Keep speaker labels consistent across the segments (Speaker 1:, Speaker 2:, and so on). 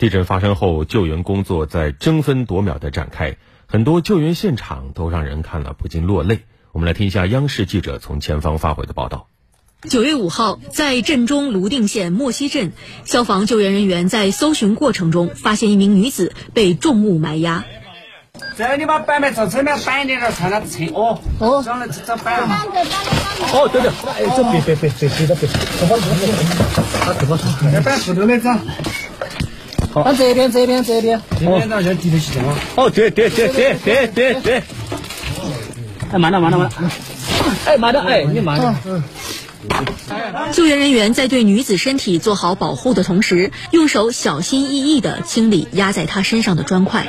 Speaker 1: 地震发生后，救援工作在争分夺秒的展开，很多救援现场都让人看了不禁落泪。我们来听一下央视记者从前方发回的报道。
Speaker 2: 九月五号，在镇中泸定县莫溪镇，消防救援人员在搜寻过程中发现一名女子被重物埋压。
Speaker 3: 这你把板板朝这边板一点，然后朝那侧哦哦，上来找板。
Speaker 4: 哦，对对，哎，这别别别别别别别，不好不好不好，这不好，
Speaker 3: 要板扶头来找。
Speaker 4: 好，
Speaker 3: 那这边这边这边，这边那叫地头系统啊。
Speaker 4: 哦，对对对对对对对。哎，慢点慢点慢点。哎，慢点哎，你慢点。嗯。
Speaker 2: 救援人员在对女子身体做好保护的同时，用手小心翼翼地清理压在她身上的砖块。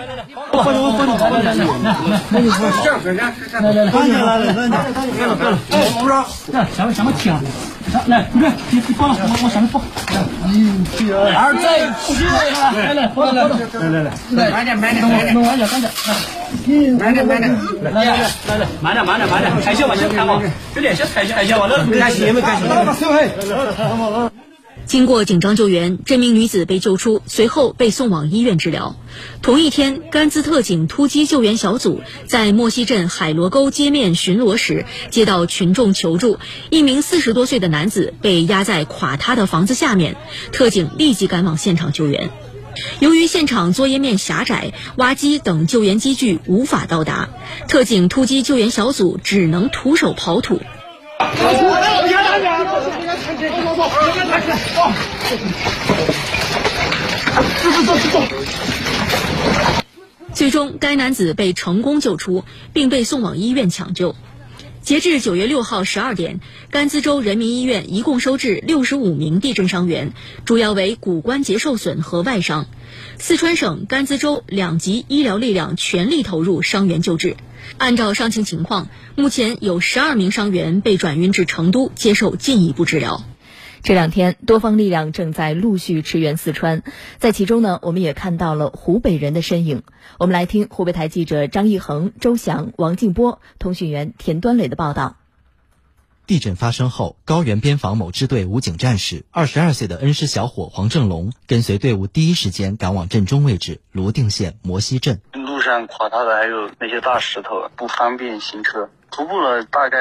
Speaker 4: 来来来，来来来，来，下面下面停。来，这来你看你抱了，我我上面抱。二仔，来来来，来来来，来来来，
Speaker 3: 慢点慢点慢点，
Speaker 4: 慢点慢点，
Speaker 3: 慢点慢点，
Speaker 4: 来来来来来，慢点慢点慢点，抬脚嘛，先看嘛，有点先抬脚抬脚嘛，那
Speaker 3: 看心没看心？
Speaker 2: 经过紧张救援，这名女子被救出，随后被送往医院治疗。同一天，甘孜特警突击救援小组在莫溪镇海螺沟街面巡逻时，接到群众求助，一名四十多岁的男子被压在垮塌的房子下面。特警立即赶往现场救援。由于现场作业面狭窄，挖机等救援机具无法到达，特警突击救援小组只能徒手刨土。最终，该男子被成功救出，并被送往医院抢救。截至九月六号十二点，甘孜州人民医院一共收治六十五名地震伤员，主要为骨关节受损和外伤。四川省、甘孜州两级医疗力量全力投入伤员救治。按照伤情情况，目前有十二名伤员被转运至成都接受进一步治疗。这两天，多方力量正在陆续驰援四川，在其中呢，我们也看到了湖北人的身影。我们来听湖北台记者张毅恒、周翔、王静波、通讯员田端磊的报道。
Speaker 5: 地震发生后，高原边防某支队武警战士二十二岁的恩施小伙黄正龙跟随队伍第一时间赶往震中位置泸定县摩溪镇。
Speaker 6: 路上垮塌的还有那些大石头，不方便行车。徒步了大概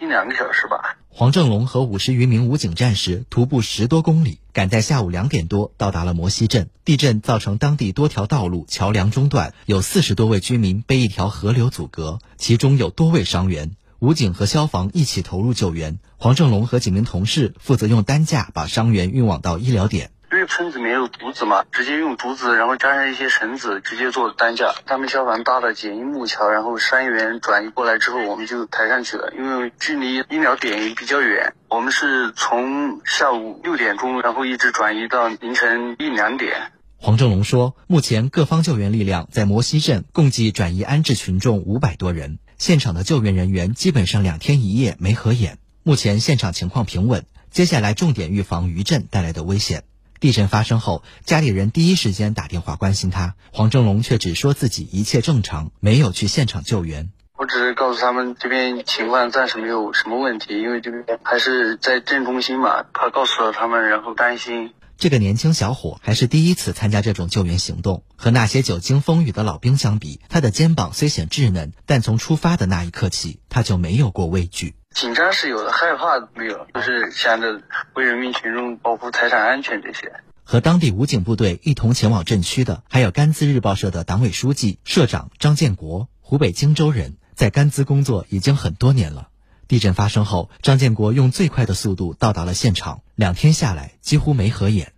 Speaker 6: 一两个小时吧。
Speaker 5: 黄正龙和五十余名武警战士徒步十多公里，赶在下午两点多到达了摩溪镇。地震造成当地多条道路桥梁中断，有四十多位居民被一条河流阻隔，其中有多位伤员。武警和消防一起投入救援。黄正龙和几名同事负责用担架把伤员运往到医疗点。
Speaker 6: 村子里面有竹子嘛，直接用竹子，然后加上一些绳子，直接做担架。他们消防搭的简易木桥，然后伤员转移过来之后，我们就抬上去了。因为距离医疗点也比较远，我们是从下午六点钟，然后一直转移到凌晨一两点。
Speaker 5: 黄正龙说，目前各方救援力量在摩溪镇共计转移安置群众五百多人，现场的救援人员基本上两天一夜没合眼。目前现场情况平稳，接下来重点预防余震带来的危险。地震发生后，家里人第一时间打电话关心他，黄正龙却只说自己一切正常，没有去现场救援。
Speaker 6: 我只是告诉他们这边情况暂时没有什么问题，因为这边还是在镇中心嘛，怕告诉了他们，然后担心。
Speaker 5: 这个年轻小伙还是第一次参加这种救援行动，和那些久经风雨的老兵相比，他的肩膀虽显稚嫩，但从出发的那一刻起，他就没有过畏惧。
Speaker 6: 紧张是有的，害怕没有，就是想着为人民群众保护财产安全这些。
Speaker 5: 和当地武警部队一同前往震区的，还有甘孜日报社的党委书记、社长张建国，湖北荆州人，在甘孜工作已经很多年了。地震发生后，张建国用最快的速度到达了现场，两天下来几乎没合眼。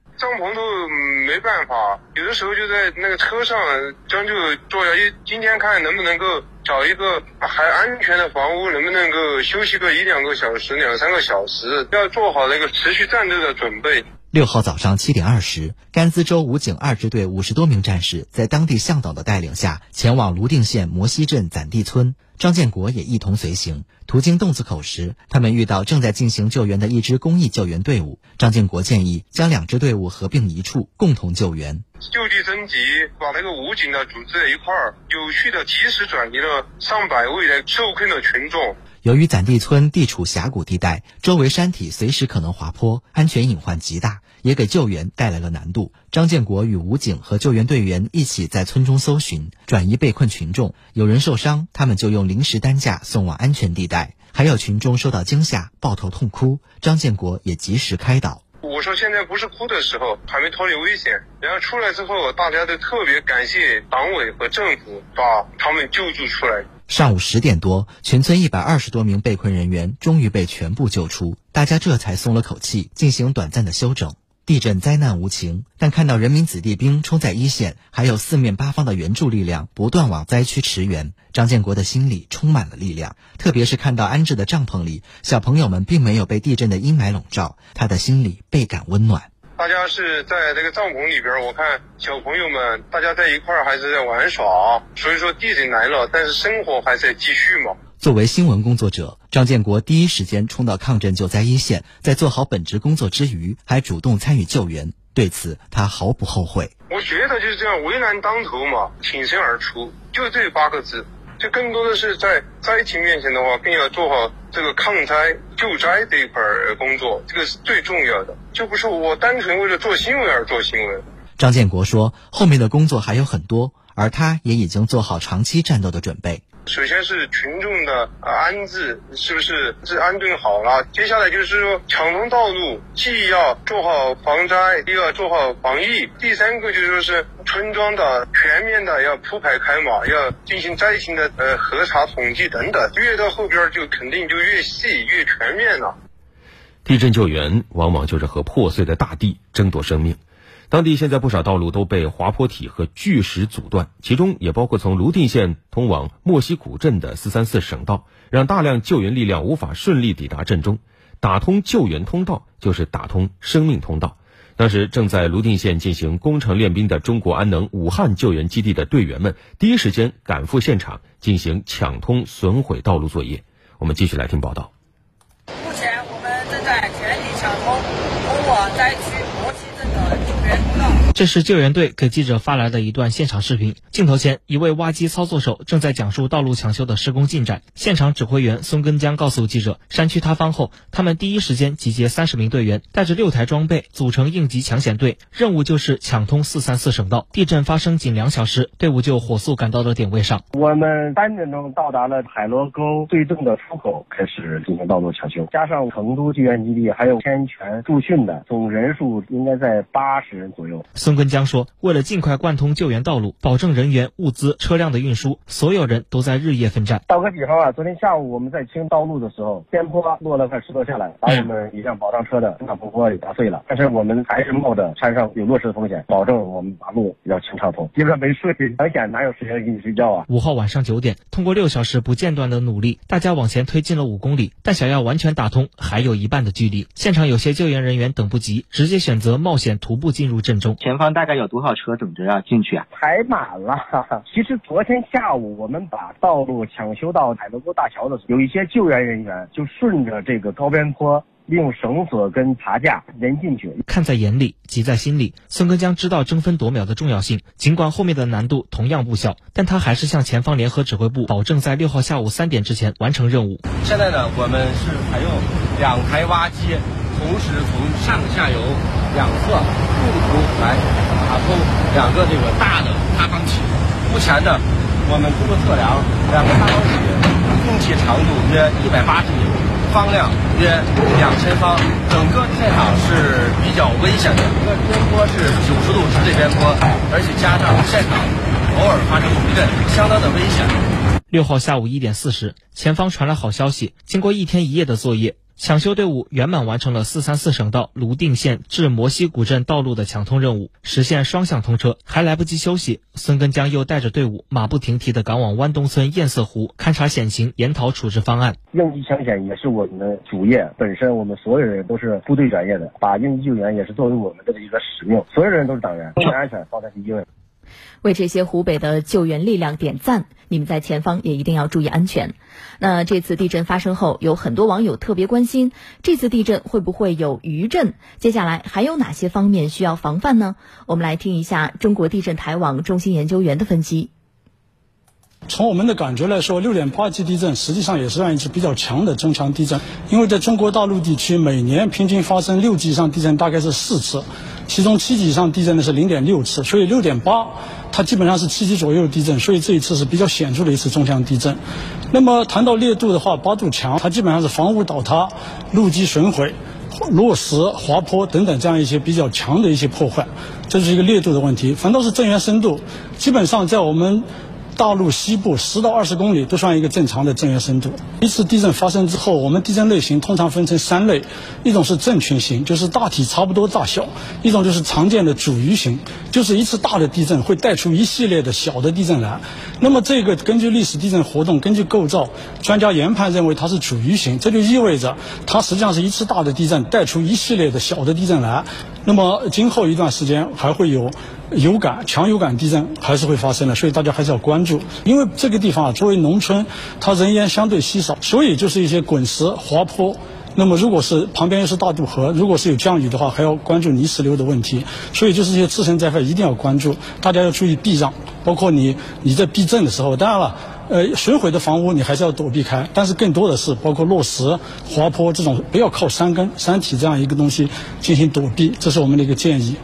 Speaker 7: 没办法，有的时候就在那个车上将就坐下，今天看能不能够。找一个还安全的房屋，能不能够休息个一两个小时、两三个小时？要做好那个持续战斗的准备。
Speaker 5: 六号早上七点二十，甘孜州武警二支队五十多名战士在当地向导的带领下，前往泸定县摩溪镇攒地村。张建国也一同随行。途经洞子口时，他们遇到正在进行救援的一支公益救援队伍。张建国建议将两支队伍合并一处，共同救援。
Speaker 7: 就地征集，把那个武警的组织在一块儿，有序的及时转移了上百位的受困的群众。
Speaker 5: 由于攒地村地处峡谷地带，周围山体随时可能滑坡，安全隐患极大，也给救援带来了难度。张建国与武警和救援队员一起在村中搜寻，转移被困群众。有人受伤，他们就用临时担架送往安全地带；还有群众受到惊吓，抱头痛哭，张建国也及时开导。
Speaker 7: 我说现在不是哭的时候，还没脱离危险。然后出来之后，大家都特别感谢党委和政府把他们救助出来。
Speaker 5: 上午十点多，全村一百二十多名被困人员终于被全部救出，大家这才松了口气，进行短暂的休整。地震灾难无情，但看到人民子弟兵冲在一线，还有四面八方的援助力量不断往灾区驰援，张建国的心里充满了力量。特别是看到安置的帐篷里，小朋友们并没有被地震的阴霾笼罩，他的心里倍感温暖。
Speaker 7: 大家是在这个帐篷里边，我看小朋友们大家在一块儿还是在玩耍，所以说地震来了，但是生活还在继续嘛。
Speaker 5: 作为新闻工作者，张建国第一时间冲到抗震救灾一线，在做好本职工作之余，还主动参与救援。对此，他毫不后悔。
Speaker 7: 我觉得就是这样，危难当头嘛，挺身而出，就这八个字。更多的是在灾情面前的话，更要做好这个抗灾救灾这一块儿工作，这个是最重要的，就不是我单纯为了做新闻而做新闻。
Speaker 5: 张建国说：“后面的工作还有很多，而他也已经做好长期战斗的准备。”
Speaker 7: 首先是群众的安置，是不是是安顿好了？接下来就是说抢通道路，既要做好防灾，又要做好防疫。第三个就是说是村庄的全面的要铺排开嘛，要进行灾情的呃核查统计等等。越到后边就肯定就越细越全面了。
Speaker 1: 地震救援往往就是和破碎的大地争夺生命。当地现在不少道路都被滑坡体和巨石阻断，其中也包括从泸定县通往莫西古镇的四三四省道，让大量救援力量无法顺利抵达镇中。打通救援通道，就是打通生命通道。当时正在泸定县进行工程练兵的中国安能武汉救援基地的队员们，第一时间赶赴现场进行抢通损毁道路作业。我们继续来听报道。
Speaker 8: 目前我们正在全力抢通通往灾。
Speaker 9: 这是救援队给记者发来的一段现场视频。镜头前，一位挖机操作手正在讲述道路抢修的施工进展。现场指挥员孙根江告诉记者，山区塌方后，他们第一时间集结三十名队员，带着六台装备，组成应急抢险队，任务就是抢通四三四省道。地震发生仅两小时，队伍就火速赶到了点位上。
Speaker 10: 我们三点钟到达了海螺沟最正的出口，开始进行道路抢修。加上成都救援基地还有天泉驻训的，总人数应该在八十人左右。
Speaker 9: 孙根江说：“为了尽快贯通救援道路，保证人员、物资、车辆的运输，所有人都在日夜奋战。
Speaker 10: 打个比方啊，昨天下午我们在清道路的时候，边坡落了块石头下来，把我们一辆保障车的挡风玻璃砸碎了。但是我们还是冒着山上有落石的风险，保证我们把路要清畅通。基本上没睡，抢险哪有时间给你睡觉啊？”
Speaker 9: 五号晚上九点，通过六小时不间断的努力，大家往前推进了五公里，但想要完全打通，还有一半的距离。现场有些救援人员等不及，直接选择冒险徒步进入镇中。
Speaker 11: 前方大概有多少？车等着要进去啊，
Speaker 10: 排满了。其实昨天下午我们把道路抢修到海螺沟大桥的时候，有一些救援人员就顺着这个高边坡，利用绳索跟爬架人进去。
Speaker 9: 看在眼里，急在心里。孙根江知道争分夺秒的重要性，尽管后面的难度同样不小，但他还是向前方联合指挥部保证在六号下午三点之前完成任务。
Speaker 12: 现在呢，我们是采用两台挖机，同时从上下游两侧共同来。打通两个这个大的塌方体，目前呢，我们通过测量，两个塌方体共计长度约一百八十米，方量约两千方，整个现场是比较危险的，这个边坡是九十度直对边坡，而且加上现场偶尔发生余震，相当的危险。
Speaker 9: 六号下午一点四十，前方传来好消息，经过一天一夜的作业。抢修队伍圆满完成了四三四省道泸定县至摩西古镇道路的抢通任务，实现双向通车。还来不及休息，孙根江又带着队伍马不停蹄地赶往湾东村堰塞湖，勘察险情，研讨处置方案。
Speaker 10: 应急抢险也是我们的主业，本身我们所有人都是部队专业的，把应急救援也是作为我们的一个使命。所有人都是党员，安全放在第一位。
Speaker 2: 为这些湖北的救援力量点赞！你们在前方也一定要注意安全。那这次地震发生后，有很多网友特别关心，这次地震会不会有余震？接下来还有哪些方面需要防范呢？我们来听一下中国地震台网中心研究员的分析。
Speaker 13: 从我们的感觉来说，六点八级地震实际上也是算一次比较强的增强地震，因为在中国大陆地区每年平均发生六级以上地震大概是四次，其中七级以上地震呢是零点六次，所以六点八它基本上是七级左右的地震，所以这一次是比较显著的一次增强地震。那么谈到烈度的话，八度强，它基本上是房屋倒塌、路基损毁、落石、滑坡等等这样一些比较强的一些破坏，这是一个烈度的问题。反倒是震源深度，基本上在我们。大陆西部十到二十公里都算一个正常的震源深度。一次地震发生之后，我们地震类型通常分成三类：一种是震群型，就是大体差不多大小；一种就是常见的主余型，就是一次大的地震会带出一系列的小的地震来。那么这个根据历史地震活动、根据构造，专家研判认为它是主余型，这就意味着它实际上是一次大的地震带出一系列的小的地震来。那么今后一段时间还会有。有感强有感地震还是会发生的，所以大家还是要关注。因为这个地方啊，作为农村，它人烟相对稀少，所以就是一些滚石、滑坡。那么如果是旁边又是大渡河，如果是有降雨的话，还要关注泥石流的问题。所以就是一些自身灾害一定要关注，大家要注意避让。包括你你在避震的时候，当然了，呃，损毁的房屋你还是要躲避开，但是更多的是包括落石、滑坡这种，不要靠山根、山体这样一个东西进行躲避，这是我们的一个建议。